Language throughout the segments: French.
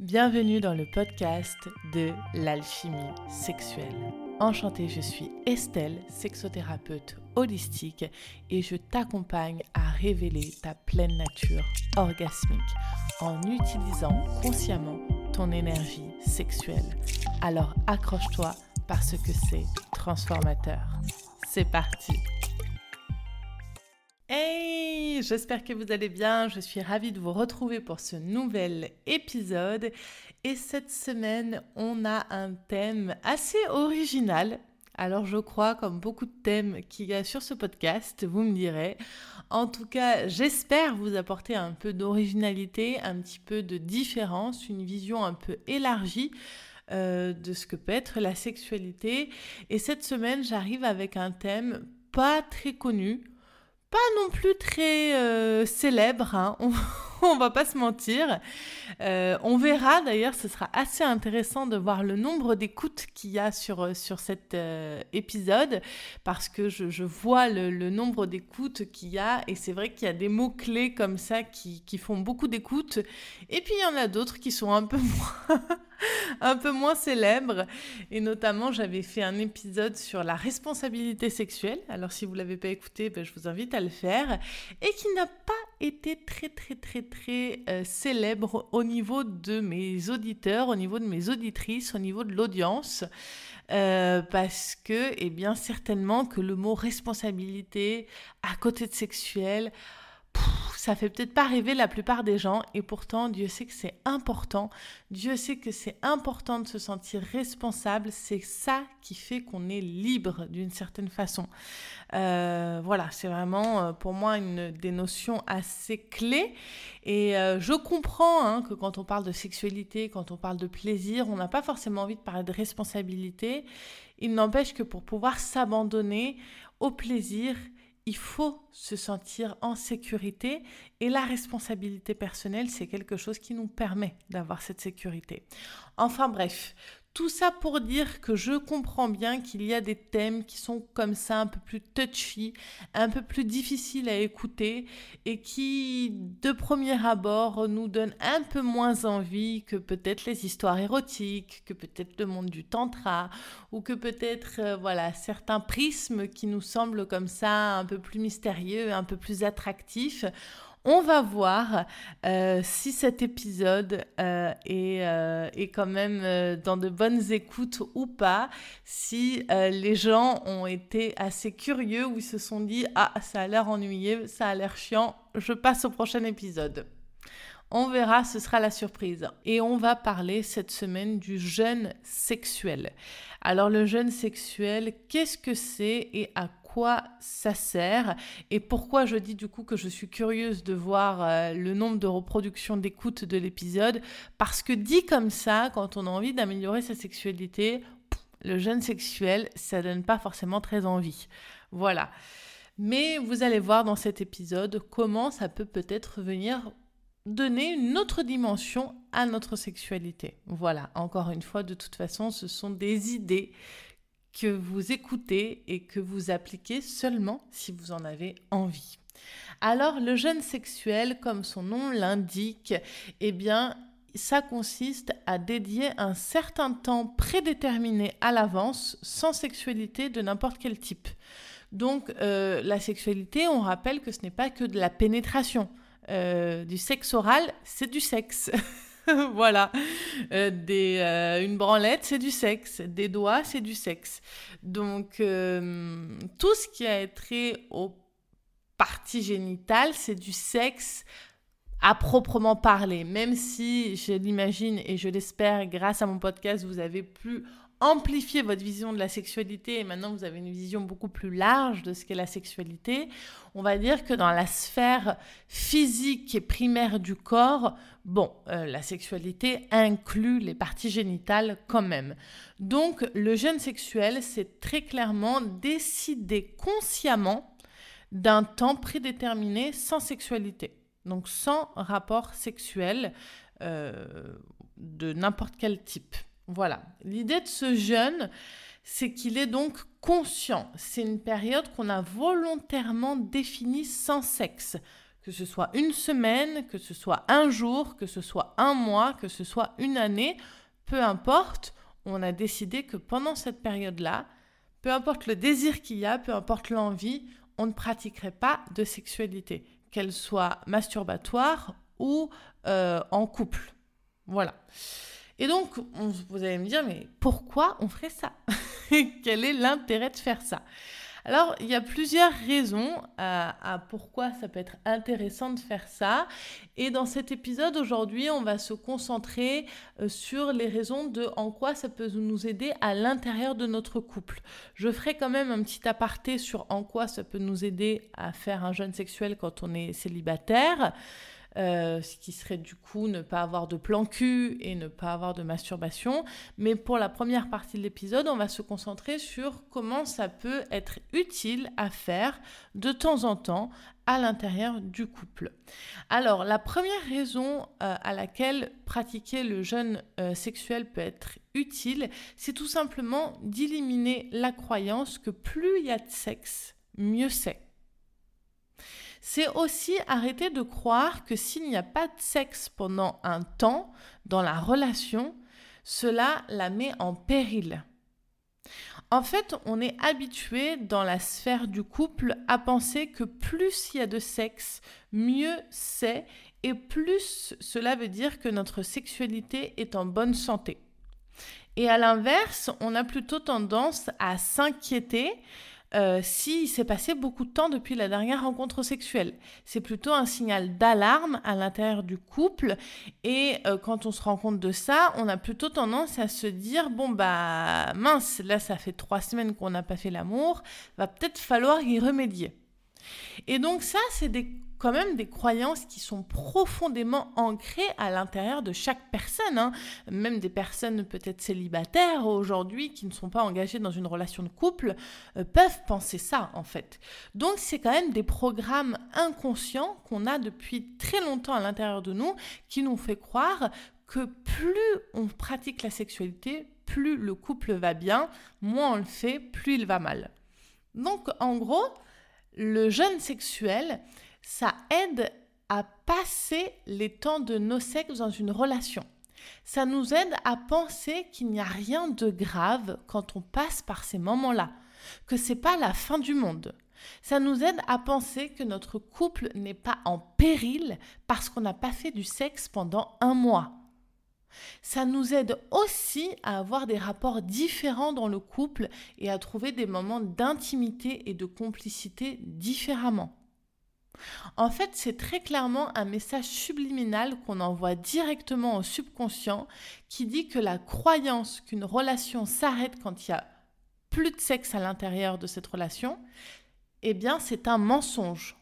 Bienvenue dans le podcast de l'alchimie sexuelle. Enchantée, je suis Estelle, sexothérapeute holistique et je t'accompagne à révéler ta pleine nature orgasmique en utilisant consciemment ton énergie sexuelle. Alors accroche-toi parce que c'est transformateur. C'est parti Hey, j'espère que vous allez bien. Je suis ravie de vous retrouver pour ce nouvel épisode. Et cette semaine, on a un thème assez original. Alors je crois, comme beaucoup de thèmes qu'il y a sur ce podcast, vous me direz. En tout cas, j'espère vous apporter un peu d'originalité, un petit peu de différence, une vision un peu élargie euh, de ce que peut être la sexualité. Et cette semaine, j'arrive avec un thème pas très connu, pas non plus très euh, célèbre, hein. on, va pas se mentir. Euh, on verra d'ailleurs, ce sera assez intéressant de voir le nombre d'écoutes qu'il y a sur, euh, sur cet épisode, parce que je, vois le, nombre d'écoutes qu'il y a, et c'est vrai qu'il y a des mots-clés comme ça qui, qui font beaucoup d'écoutes, et puis il y en a d'autres qui sont un peu moins un peu moins célèbre. Et notamment, j'avais fait un épisode sur la responsabilité sexuelle. Alors, si vous ne l'avez pas écouté, ben, je vous invite à le faire. Et qui n'a pas été très, très, très, très euh, célèbre au niveau de mes auditeurs, au niveau de mes auditrices, au niveau de l'audience. Euh, parce que, eh bien, certainement que le mot responsabilité à côté de sexuel, ça fait peut-être pas rêver la plupart des gens et pourtant Dieu sait que c'est important. Dieu sait que c'est important de se sentir responsable. C'est ça qui fait qu'on est libre d'une certaine façon. Euh, voilà, c'est vraiment euh, pour moi une des notions assez clés. Et euh, je comprends hein, que quand on parle de sexualité, quand on parle de plaisir, on n'a pas forcément envie de parler de responsabilité. Il n'empêche que pour pouvoir s'abandonner au plaisir, il faut se sentir en sécurité et la responsabilité personnelle, c'est quelque chose qui nous permet d'avoir cette sécurité. Enfin bref, tout ça pour dire que je comprends bien qu'il y a des thèmes qui sont comme ça un peu plus touchy, un peu plus difficiles à écouter et qui de premier abord nous donnent un peu moins envie que peut-être les histoires érotiques, que peut-être le monde du tantra ou que peut-être euh, voilà certains prismes qui nous semblent comme ça un peu plus mystérieux, un peu plus attractifs. On va voir euh, si cet épisode euh, euh, est, quand même dans de bonnes écoutes ou pas, si les gens ont été assez curieux ou se sont dit Ah, ça a l'air ennuyé, ça a l'air chiant, je passe au prochain épisode. On verra, ce sera la surprise. Et on va parler cette semaine du jeûne sexuel. Alors le jeûne sexuel, qu'est-ce que c'est et à quoi ça sert et pourquoi je dis du coup que je suis curieuse de voir euh, le nombre de reproductions d'écoute de l'épisode parce que dit comme ça, quand on a envie d'améliorer sa sexualité, le jeûne sexuel, ça donne pas forcément très envie. Voilà. Mais vous allez voir dans cet épisode comment ça peut peut-être venir donner une autre dimension à notre sexualité. Voilà, encore une fois, de toute façon, ce sont des idées que vous écoutez et que vous appliquez seulement si vous en avez envie. Alors le jeûne sexuel, comme son nom l'indique, eh bien ça consiste à dédier un certain temps prédéterminé à l'avance sans sexualité de n'importe quel type. Donc euh, la sexualité, on rappelle que ce n'est pas que de la pénétration. Euh, du sexe oral, c'est du sexe. voilà. Euh, euh, une branlette, c'est du sexe. Des doigts, c'est du sexe. Donc, euh, tout ce qui a trait aux parties génitales, c'est du sexe à proprement parler. Même si, je l'imagine et je l'espère, grâce à mon podcast, vous avez pu amplifier votre vision de la sexualité et maintenant vous avez une vision beaucoup plus large de ce qu'est la sexualité, on va dire que dans la sphère physique et primaire du corps, bon, euh, la sexualité inclut les parties génitales quand même. Donc le jeûne sexuel, c'est très clairement décider consciemment d'un temps prédéterminé sans sexualité, donc sans rapport sexuel euh, de n'importe quel type. Voilà. L'idée de ce jeûne, c'est qu'il est donc conscient. C'est une période qu'on a volontairement définie sans sexe. Que ce soit une semaine, que ce soit un jour, que ce soit un mois, que ce soit une année, peu importe, on a décidé que pendant cette période-là, peu importe le désir qu'il y a, peu importe l'envie, on ne pratiquerait pas de sexualité, qu'elle soit masturbatoire ou euh, en couple. Voilà. Et donc, vous allez me dire, mais pourquoi on ferait ça? Quel est l'intérêt de faire ça? Alors, il y a plusieurs raisons à, pourquoi ça peut être intéressant de faire ça. Et dans cet épisode, aujourd'hui, on va se concentrer euh, sur les raisons de en quoi ça peut nous aider à l'intérieur de notre couple. Je ferai quand même un petit aparté sur en quoi ça peut nous aider à faire un jeûne sexuel quand on est célibataire. Euh, ce qui serait du coup ne pas avoir de plan cul et ne pas avoir de masturbation. Mais pour la première partie de l'épisode, on va se concentrer sur comment ça peut être utile à faire de temps en temps à l'intérieur du couple. Alors, la première raison euh, à laquelle pratiquer le jeûne euh, sexuel peut être utile, c'est tout simplement d'éliminer la croyance que plus il y a de sexe, mieux c'est. C'est aussi arrêter de croire que s'il n'y a pas de sexe pendant un temps dans la relation, cela la met en péril. En fait, on est habitué dans la sphère du couple à penser que plus il y a de sexe, mieux c'est, et plus cela veut dire que notre sexualité est en bonne santé. Et à l'inverse, on a plutôt tendance à s'inquiéter euh, s'il s'est passé beaucoup de temps depuis la dernière rencontre sexuelle. C'est plutôt un signal d'alarme à l'intérieur du couple et euh, quand on se rend compte de ça, on a plutôt tendance à se dire bon bah mince, là ça fait trois semaines qu'on n'a pas fait l'amour, va peut-être falloir y remédier. Et donc ça, c'est des quand même des croyances qui sont profondément ancrées à l'intérieur de chaque personne. Hein. Même des personnes peut-être célibataires aujourd'hui qui ne sont pas engagées dans une relation de couple euh, peuvent penser ça en fait. Donc c'est quand même des programmes inconscients qu'on a depuis très longtemps à l'intérieur de nous qui nous fait croire que plus on pratique la sexualité, plus le couple va bien, moins on le fait, plus il va mal. Donc en gros, le jeûne sexuel, ça aide à passer les temps de nos sexes dans une relation. Ça nous aide à penser qu'il n'y a rien de grave quand on passe par ces moments-là, que c'est pas la fin du monde. Ça nous aide à penser que notre couple n'est pas en péril parce qu'on n'a pas fait du sexe pendant un mois. Ça nous aide aussi à avoir des rapports différents dans le couple et à trouver des moments d'intimité et de complicité différemment. En fait, c'est très clairement un message subliminal qu'on envoie directement au subconscient qui dit que la croyance qu'une relation s'arrête quand il y a plus de sexe à l'intérieur de cette relation, eh bien, c'est un mensonge.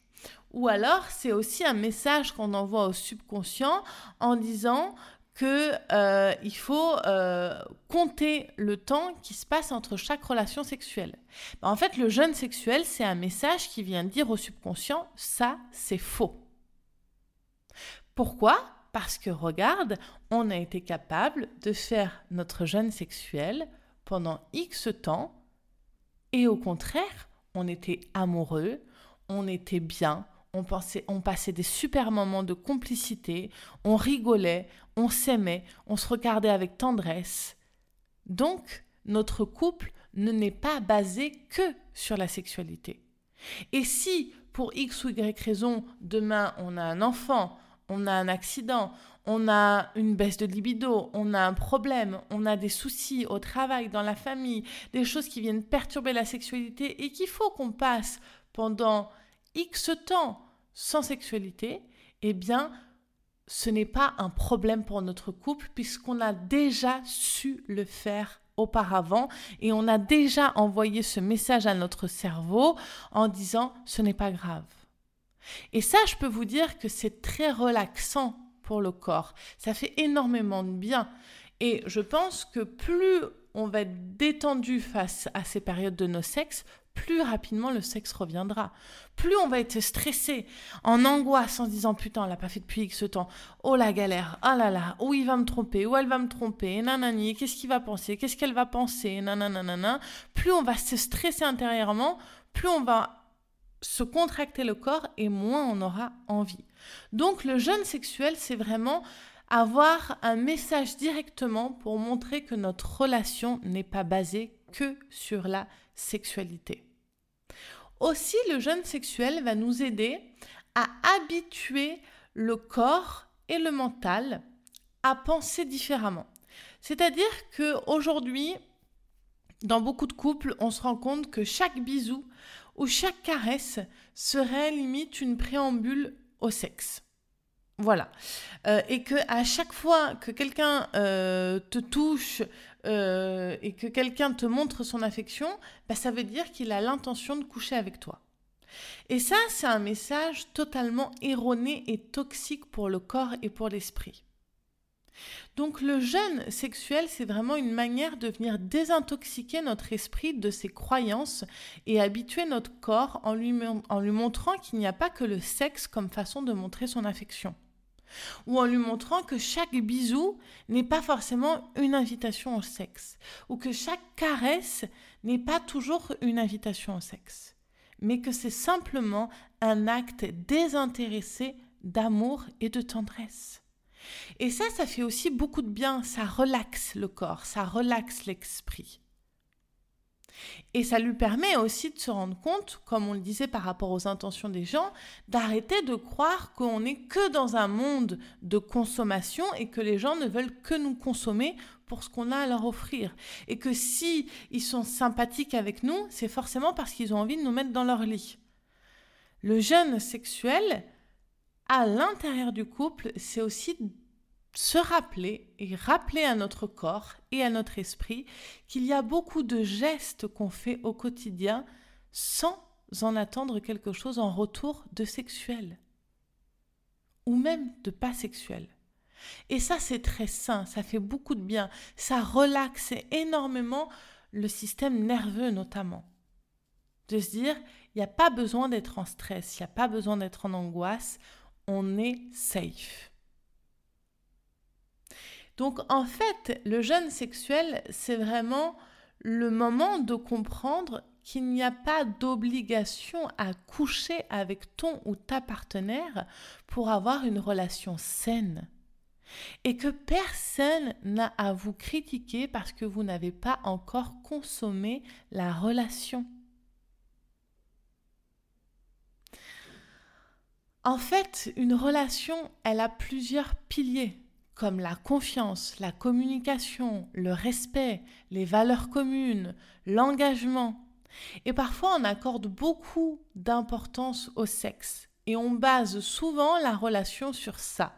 Ou alors, c'est aussi un message qu'on envoie au subconscient en disant qu'il euh, faut euh, compter le temps qui se passe entre chaque relation sexuelle. Ben, en fait, le jeûne sexuel, c'est un message qui vient dire au subconscient, ça, c'est faux. Pourquoi? Parce que regarde, on a été capable de faire notre jeûne sexuel pendant X temps, et au contraire, on était amoureux, on était bien, on, passait des super moments de complicité, on rigolait, on s'aimait, on se regardait avec tendresse. Donc, notre couple ne n'est pas basé que sur la sexualité. Et si, pour X ou Y raison, demain on a un enfant, on a un accident, on a une baisse de libido, on a un problème, on a des soucis au travail, dans la famille, des choses qui viennent perturber la sexualité et qu'il faut qu'on passe pendant X temps sans sexualité, eh bien, ce n'est pas un problème pour notre couple puisqu'on a déjà su le faire auparavant et on a déjà envoyé ce message à notre cerveau en disant ce n'est pas grave. Et ça, je peux vous dire que c'est très relaxant pour le corps. Ça fait énormément de bien. Et je pense que plus on va être détendu face à ces périodes de nos sexes, plus rapidement le sexe reviendra. Plus on va être stressé, en angoisse, en se disant putain, elle l'a pas fait depuis X temps. Oh la galère, oh là là, où il va me tromper, où elle va me tromper, nanani, qu'est-ce qu'il va penser, qu'est-ce qu'elle va penser, nanana. Plus on va se stresser intérieurement, plus on va se contracter le corps et moins on aura envie. Donc le jeûne sexuel, c'est vraiment avoir un message directement pour montrer que notre relation n'est pas basée que sur la sexualité. Aussi, le jeûne sexuel va nous aider à habituer le corps et le mental à penser différemment. C'est-à-dire que aujourd'hui, dans beaucoup de couples, on se rend compte que chaque bisou ou chaque caresse serait limite une préambule au sexe. Voilà. Euh, et que à chaque fois que quelqu'un euh, te touche euh, et que quelqu'un te montre son affection, bah, ça veut dire qu'il a l'intention de coucher avec toi. Et ça, c'est un message totalement erroné et toxique pour le corps et pour l'esprit. Donc le jeûne sexuel, c'est vraiment une manière de venir désintoxiquer notre esprit de ses croyances et habituer notre corps en lui, en lui montrant qu'il n'y a pas que le sexe comme façon de montrer son affection. Ou en lui montrant que chaque bisou n'est pas forcément une invitation au sexe. Ou que chaque caresse n'est pas toujours une invitation au sexe. Mais que c'est simplement un acte désintéressé d'amour et de tendresse. Et ça, ça fait aussi beaucoup de bien, ça relaxe le corps, ça relaxe l'esprit. Et ça lui permet aussi de se rendre compte, comme on le disait par rapport aux intentions des gens, d'arrêter de croire qu'on n'est que dans un monde de consommation et que les gens ne veulent que nous consommer pour ce qu'on a à leur offrir. Et que si ils sont sympathiques avec nous, c'est forcément parce qu'ils ont envie de nous mettre dans leur lit. Le jeûne sexuel, à l'intérieur du couple, c'est aussi se rappeler et rappeler à notre corps et à notre esprit qu'il y a beaucoup de gestes qu'on fait au quotidien sans en attendre quelque chose en retour de sexuel ou même de pas sexuel. Et ça, c'est très sain, ça fait beaucoup de bien, ça relaxe énormément le système nerveux notamment. De se dire, il n'y a pas besoin d'être en stress, il n'y a pas besoin d'être en angoisse, on est safe. Donc en fait, le jeûne sexuel, c'est vraiment le moment de comprendre qu'il n'y a pas d'obligation à coucher avec ton ou ta partenaire pour avoir une relation saine. Et que personne n'a à vous critiquer parce que vous n'avez pas encore consommé la relation. En fait, une relation, elle a plusieurs piliers, comme la confiance, la communication, le respect, les valeurs communes, l'engagement. Et parfois, on accorde beaucoup d'importance au sexe et on base souvent la relation sur ça.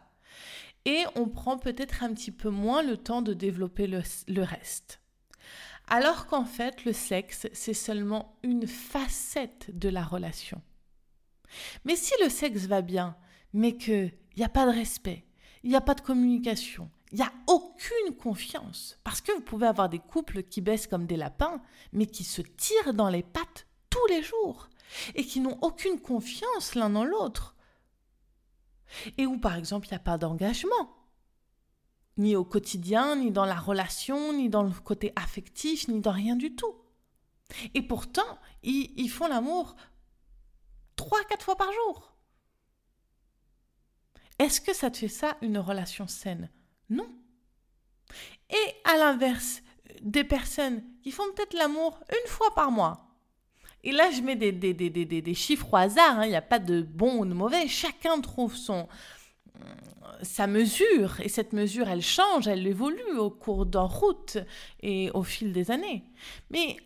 Et on prend peut-être un petit peu moins le temps de développer le, reste. Alors qu'en fait, le sexe, c'est seulement une facette de la relation. Mais si le sexe va bien, mais qu'il n'y a pas de respect, il n'y a pas de communication, il n'y a aucune confiance, parce que vous pouvez avoir des couples qui baissent comme des lapins, mais qui se tirent dans les pattes tous les jours, et qui n'ont aucune confiance l'un dans l'autre. Et où, par exemple, il n'y a pas d'engagement, ni au quotidien, ni dans la relation, ni dans le côté affectif, ni dans rien du tout. Et pourtant, ils, ils font l'amour trois, quatre fois par jour. Est-ce que ça te fait ça une relation saine? Non. Et à l'inverse, des personnes qui font peut-être l'amour une fois par mois. Et là, je mets des, des, des, des chiffres au hasard, hein. il n'y a pas de bon ou de mauvais, chacun trouve son, sa mesure, et cette mesure, elle change, elle évolue au cours d'un route et au fil des années. Mais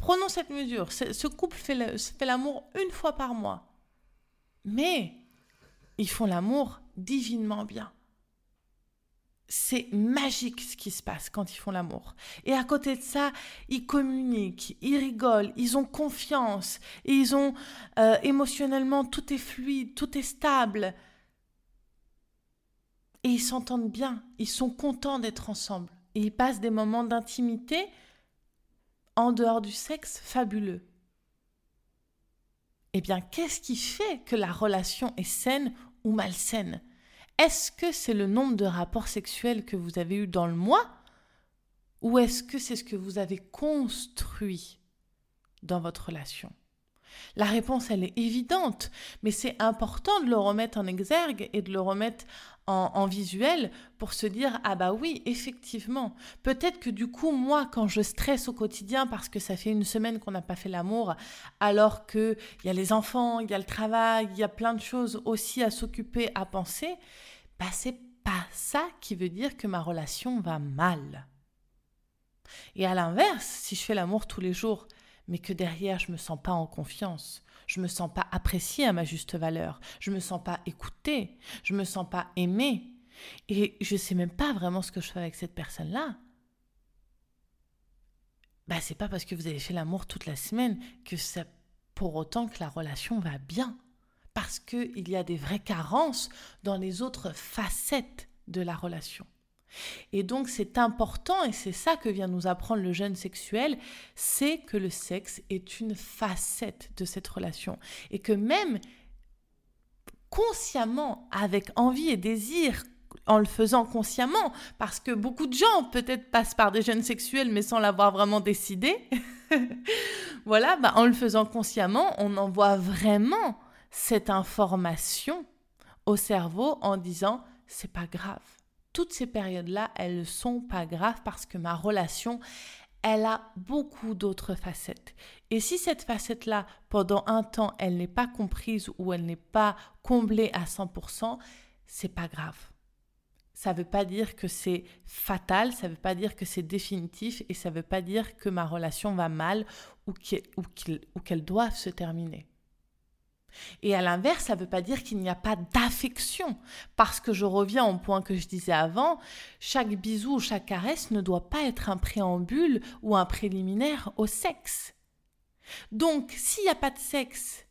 Prenons cette mesure. Ce couple fait l'amour une fois par mois. Mais ils font l'amour divinement bien. C'est magique ce qui se passe quand ils font l'amour. Et à côté de ça, ils communiquent, ils rigolent, ils ont confiance, ils ont euh, émotionnellement tout est fluide, tout est stable. Et ils s'entendent bien, ils sont contents d'être ensemble. Et ils passent des moments d'intimité en dehors du sexe fabuleux. Eh bien, qu'est-ce qui fait que la relation est saine ou malsaine. Est-ce que c'est le nombre de rapports sexuels que vous avez eus dans le mois Ou est-ce que c'est ce que vous avez construit dans votre relation? La réponse, elle est évidente, mais c'est important de le remettre en exergue et de le remettre en, visuel pour se dire ah bah oui effectivement. Peut-être que du coup moi quand je stresse au quotidien parce que ça fait une semaine qu'on n'a pas fait l'amour alors que il y a les enfants il y a le travail il y a plein de choses aussi à s'occuper à penser bah c'est pas ça qui veut dire que ma relation va mal. Et à l'inverse si je fais l'amour tous les jours mais que derrière je me sens pas en confiance, je me sens pas appréciée à ma juste valeur, je me sens pas écoutée, je me sens pas aimée et je sais même pas vraiment ce que je fais avec cette personne-là. Bah c'est pas parce que vous avez fait l'amour toute la semaine que c'est pour autant que la relation va bien parce qu'il y a des vraies carences dans les autres facettes de la relation. Et donc c'est important, et c'est ça que vient nous apprendre le jeune sexuel, c'est que le sexe est une facette de cette relation. Et que même consciemment, avec envie et désir, en le faisant consciemment, parce que beaucoup de gens peut-être passent par des jeunes sexuels mais sans l'avoir vraiment décidé, voilà, bah, en le faisant consciemment, on envoie vraiment cette information au cerveau en disant c'est pas grave toutes ces périodes-là, elles ne sont pas graves parce que ma relation, elle a beaucoup d'autres facettes. Et si cette facette-là, pendant un temps, elle n'est pas comprise ou elle n'est pas comblée à 100%, c'est pas grave. Ça ne veut pas dire que c'est fatal, ça ne veut pas dire que c'est définitif et ça ne veut pas dire que ma relation va mal ou qu'elle doit se terminer. Et à l'inverse, ça ne veut pas dire qu'il n'y a pas d'affection. Parce que je reviens au point que je disais avant, chaque bisou ou chaque caresse ne doit pas être un préambule ou un préliminaire au sexe. Donc, s'il n'y a pas de sexe,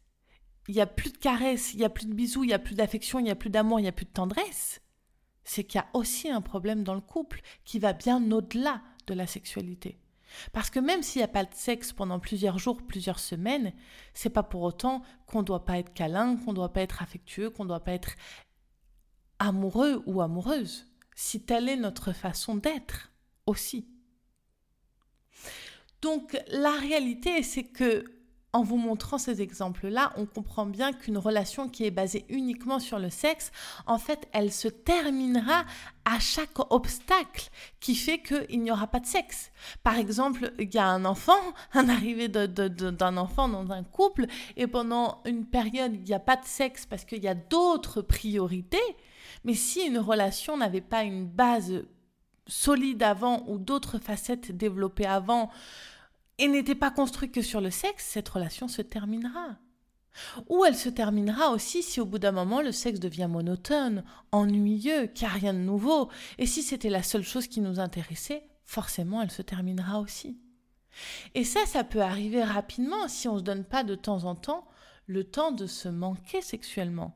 il n'y a plus de caresses, il n'y a plus de bisous, il n'y a plus d'affection, il n'y a plus d'amour, il n'y a plus de tendresse, c'est qu'il y a aussi un problème dans le couple qui va bien au-delà de la sexualité. Parce que même s'il n'y a pas de sexe pendant plusieurs jours, plusieurs semaines, c'est pas pour autant qu'on ne doit pas être câlin, qu'on ne doit pas être affectueux, qu'on ne doit pas être amoureux ou amoureuse. Si telle est notre façon d'être aussi. Donc la réalité, c'est que en vous montrant ces exemples-là, on comprend bien qu'une relation qui est basée uniquement sur le sexe, en fait, elle se terminera à chaque obstacle qui fait qu'il n'y aura pas de sexe. Par exemple, il y a un enfant, un arrivé d'un enfant dans un couple, et pendant une période, il n'y a pas de sexe parce qu'il y a d'autres priorités. Mais si une relation n'avait pas une base solide avant ou d'autres facettes développées avant, et n'était pas construit que sur le sexe, cette relation se terminera. Ou elle se terminera aussi si au bout d'un moment le sexe devient monotone, ennuyeux, qu'il n'y a rien de nouveau. Et si c'était la seule chose qui nous intéressait, forcément elle se terminera aussi. Et ça, ça peut arriver rapidement si on ne se donne pas de temps en temps le temps de se manquer sexuellement.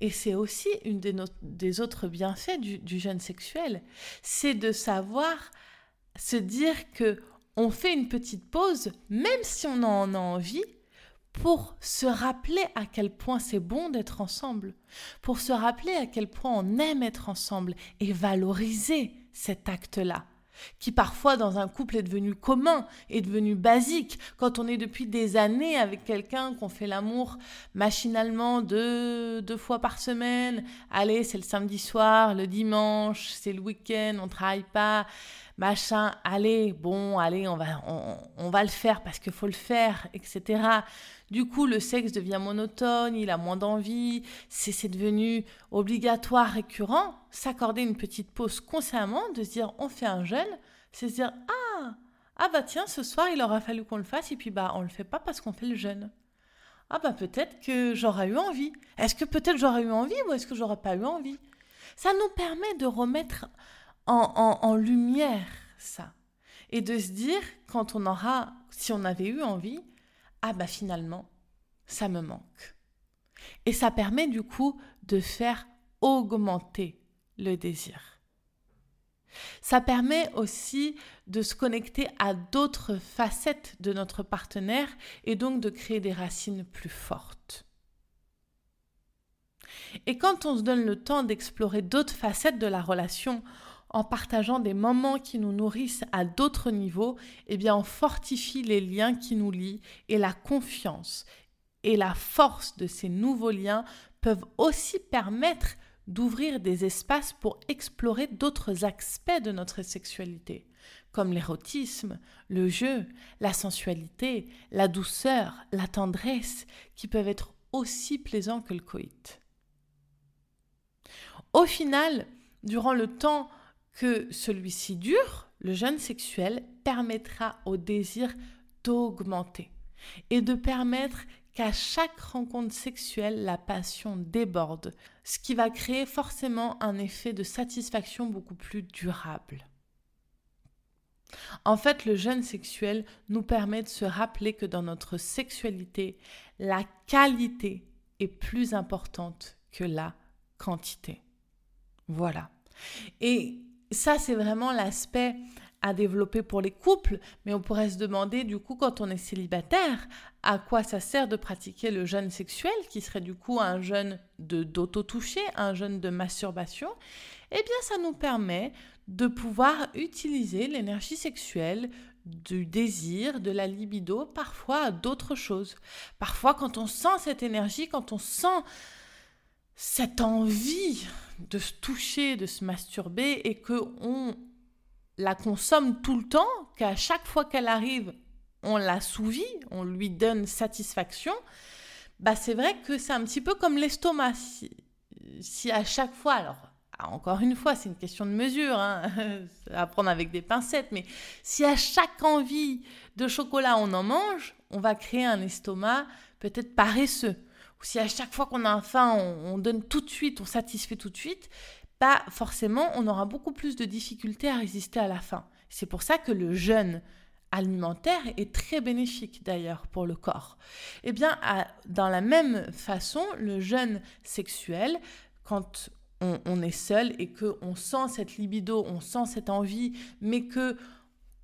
Et c'est aussi une des, autres bienfaits du, du jeûne sexuel, c'est de savoir se dire que on fait une petite pause, même si on en a envie, pour se rappeler à quel point c'est bon d'être ensemble, pour se rappeler à quel point on aime être ensemble et valoriser cet acte-là qui parfois dans un couple est devenu commun, est devenu basique. Quand on est depuis des années avec quelqu'un, qu'on fait l'amour machinalement deux, deux fois par semaine, allez, c'est le samedi soir, le dimanche, c'est le week-end, on travaille pas, machin, allez, bon, allez, on va, on, va le faire parce qu'il faut le faire, etc. Du coup, le sexe devient monotone, il a moins d'envie, c'est devenu obligatoire, récurrent. S'accorder une petite pause consciemment, de se dire on fait un jeûne, c'est se dire ah, ah bah tiens, ce soir il aura fallu qu'on le fasse et puis bah on le fait pas parce qu'on fait le jeûne. Ah bah peut-être que j'aurais eu envie. Est-ce que peut-être j'aurais eu envie ou est-ce que j'aurais pas eu envie? Ça nous permet de remettre en, lumière ça. Et de se dire, quand on aura, si on avait eu envie, ah bah finalement, ça me manque. Et ça permet du coup de faire augmenter le désir. Ça permet aussi de se connecter à d'autres facettes de notre partenaire et donc de créer des racines plus fortes. Et quand on se donne le temps d'explorer d'autres facettes de la relation, en partageant des moments qui nous nourrissent à d'autres niveaux, eh bien on fortifie les liens qui nous lient et la confiance et la force de ces nouveaux liens peuvent aussi permettre d'ouvrir des espaces pour explorer d'autres aspects de notre sexualité, comme l'érotisme, le jeu, la sensualité, la douceur, la tendresse, qui peuvent être aussi plaisants que le coït. Au final, durant le temps que celui-ci dure, le jeûne sexuel permettra au désir d'augmenter et de permettre qu'à chaque rencontre sexuelle, la passion déborde, ce qui va créer forcément un effet de satisfaction beaucoup plus durable. En fait, le jeûne sexuel nous permet de se rappeler que dans notre sexualité, la qualité est plus importante que la quantité. Voilà. Et ça, c'est vraiment l'aspect à développer pour les couples, mais on pourrait se demander du coup quand on est célibataire, à quoi ça sert de pratiquer le jeûne sexuel, qui serait du coup un jeûne d'auto-toucher, un jeûne de masturbation? Eh bien ça nous permet de pouvoir utiliser l'énergie sexuelle du désir, de la libido, parfois à d'autres choses. Parfois quand on sent cette énergie, quand on sent cette envie de se toucher, de se masturber et que on la consomme tout le temps, qu'à chaque fois qu'elle arrive, on la souvit, on lui donne satisfaction, bah c'est vrai que c'est un petit peu comme l'estomac. Si, à chaque fois, alors encore une fois, c'est une question de mesure, hein, à prendre avec des pincettes, mais si à chaque envie de chocolat on en mange, on va créer un estomac peut-être paresseux. Si à chaque fois qu'on a faim, on, on donne tout de suite, on satisfait tout de suite, forcément, on aura beaucoup plus de difficultés à résister à la faim. C'est pour ça que le jeûne alimentaire est très bénéfique d'ailleurs pour le corps. Eh bien, dans la même façon, le jeûne sexuel, quand on, on est seul et que on sent cette libido, on sent cette envie, mais que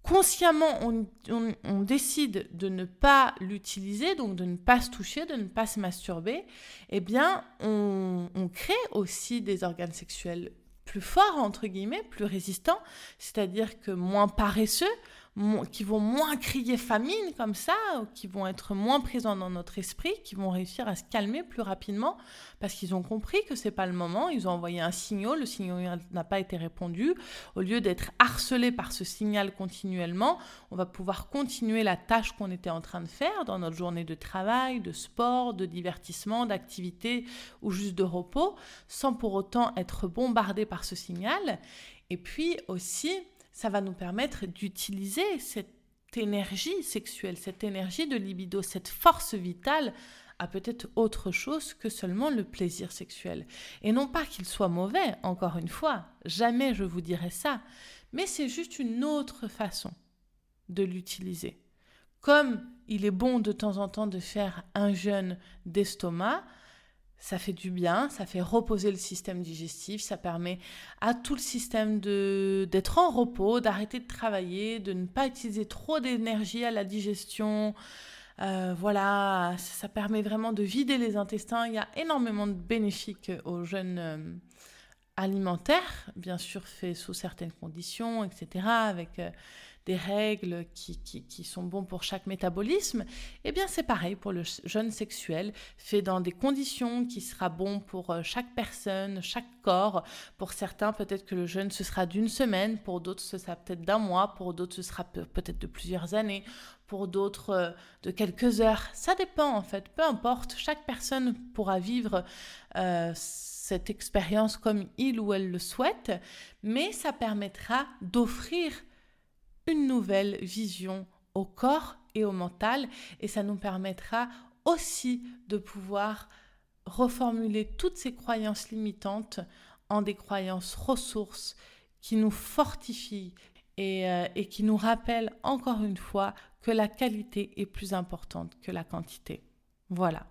consciemment on, décide de ne pas l'utiliser, donc de ne pas se toucher, de ne pas se masturber, eh bien on, crée aussi des organes sexuels plus forts, entre guillemets, plus résistants, c'est-à-dire que moins paresseux, qui vont moins crier famine comme ça, qui vont être moins présents dans notre esprit, qui vont réussir à se calmer plus rapidement parce qu'ils ont compris que c'est pas le moment. Ils ont envoyé un signal, le signal n'a pas été répondu. Au lieu d'être harcelé par ce signal continuellement, on va pouvoir continuer la tâche qu'on était en train de faire dans notre journée de travail, de sport, de divertissement, d'activité ou juste de repos, sans pour autant être bombardé par ce signal. Et puis aussi, ça va nous permettre d'utiliser cette énergie sexuelle, cette énergie de libido, cette force vitale à peut-être autre chose que seulement le plaisir sexuel. Et non pas qu'il soit mauvais, encore une fois, jamais je vous dirai ça, mais c'est juste une autre façon de l'utiliser. Comme il est bon de temps en temps de faire un jeûne d'estomac, ça fait du bien, ça fait reposer le système digestif, ça permet à tout le système d'être en repos, d'arrêter de travailler, de ne pas utiliser trop d'énergie à la digestion. Euh, voilà, ça, permet vraiment de vider les intestins. Il y a énormément de bénéfiques aux jeunes euh, alimentaires, bien sûr fait sous certaines conditions, etc., des règles qui, sont bons pour chaque métabolisme, eh bien c'est pareil pour le jeûne sexuel, fait dans des conditions qui sera bon pour euh, chaque personne, chaque corps. Pour certains, peut-être que le jeûne, ce sera d'une semaine, pour d'autres, ce sera peut-être d'un mois, pour d'autres, ce sera peut-être de plusieurs années, pour d'autres, euh, de quelques heures. Ça dépend en fait, peu importe, chaque personne pourra vivre. Euh, cette expérience comme il ou elle le souhaite, mais ça permettra d'offrir une nouvelle vision au corps et au mental et ça nous permettra aussi de pouvoir reformuler toutes ces croyances limitantes en des croyances ressources qui nous fortifient et, euh, et qui nous rappellent encore une fois que la qualité est plus importante que la quantité. Voilà.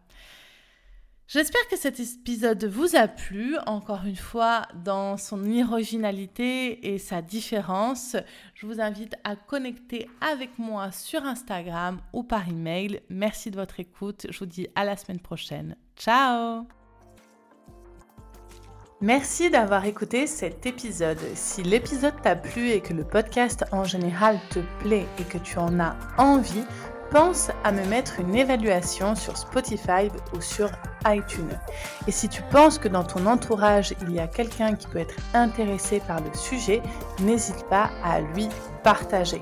J'espère que cet épisode vous a plu, encore une fois, dans son originalité et sa différence. Je vous invite à connecter avec moi sur Instagram ou par email. Merci de votre écoute. Je vous dis à la semaine prochaine. Ciao Merci d'avoir écouté cet épisode. Si l'épisode t'a plu et que le podcast en général te plaît et que tu en as envie, pense à me mettre une évaluation sur Spotify ou sur iTunes. Et si tu penses que dans ton entourage, il y a quelqu'un qui peut être intéressé par le sujet, n'hésite pas à lui partager.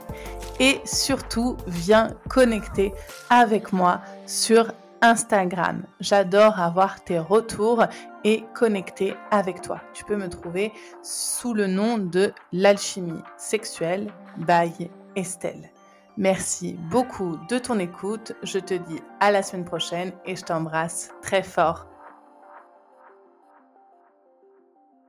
Et surtout, viens connecter avec moi sur Instagram. J'adore avoir tes retours et connecter avec toi. Tu peux me trouver sous le nom de l'alchimie sexuelle by Estelle. Merci beaucoup de ton écoute. Je te dis à la semaine prochaine et je t'embrasse très fort.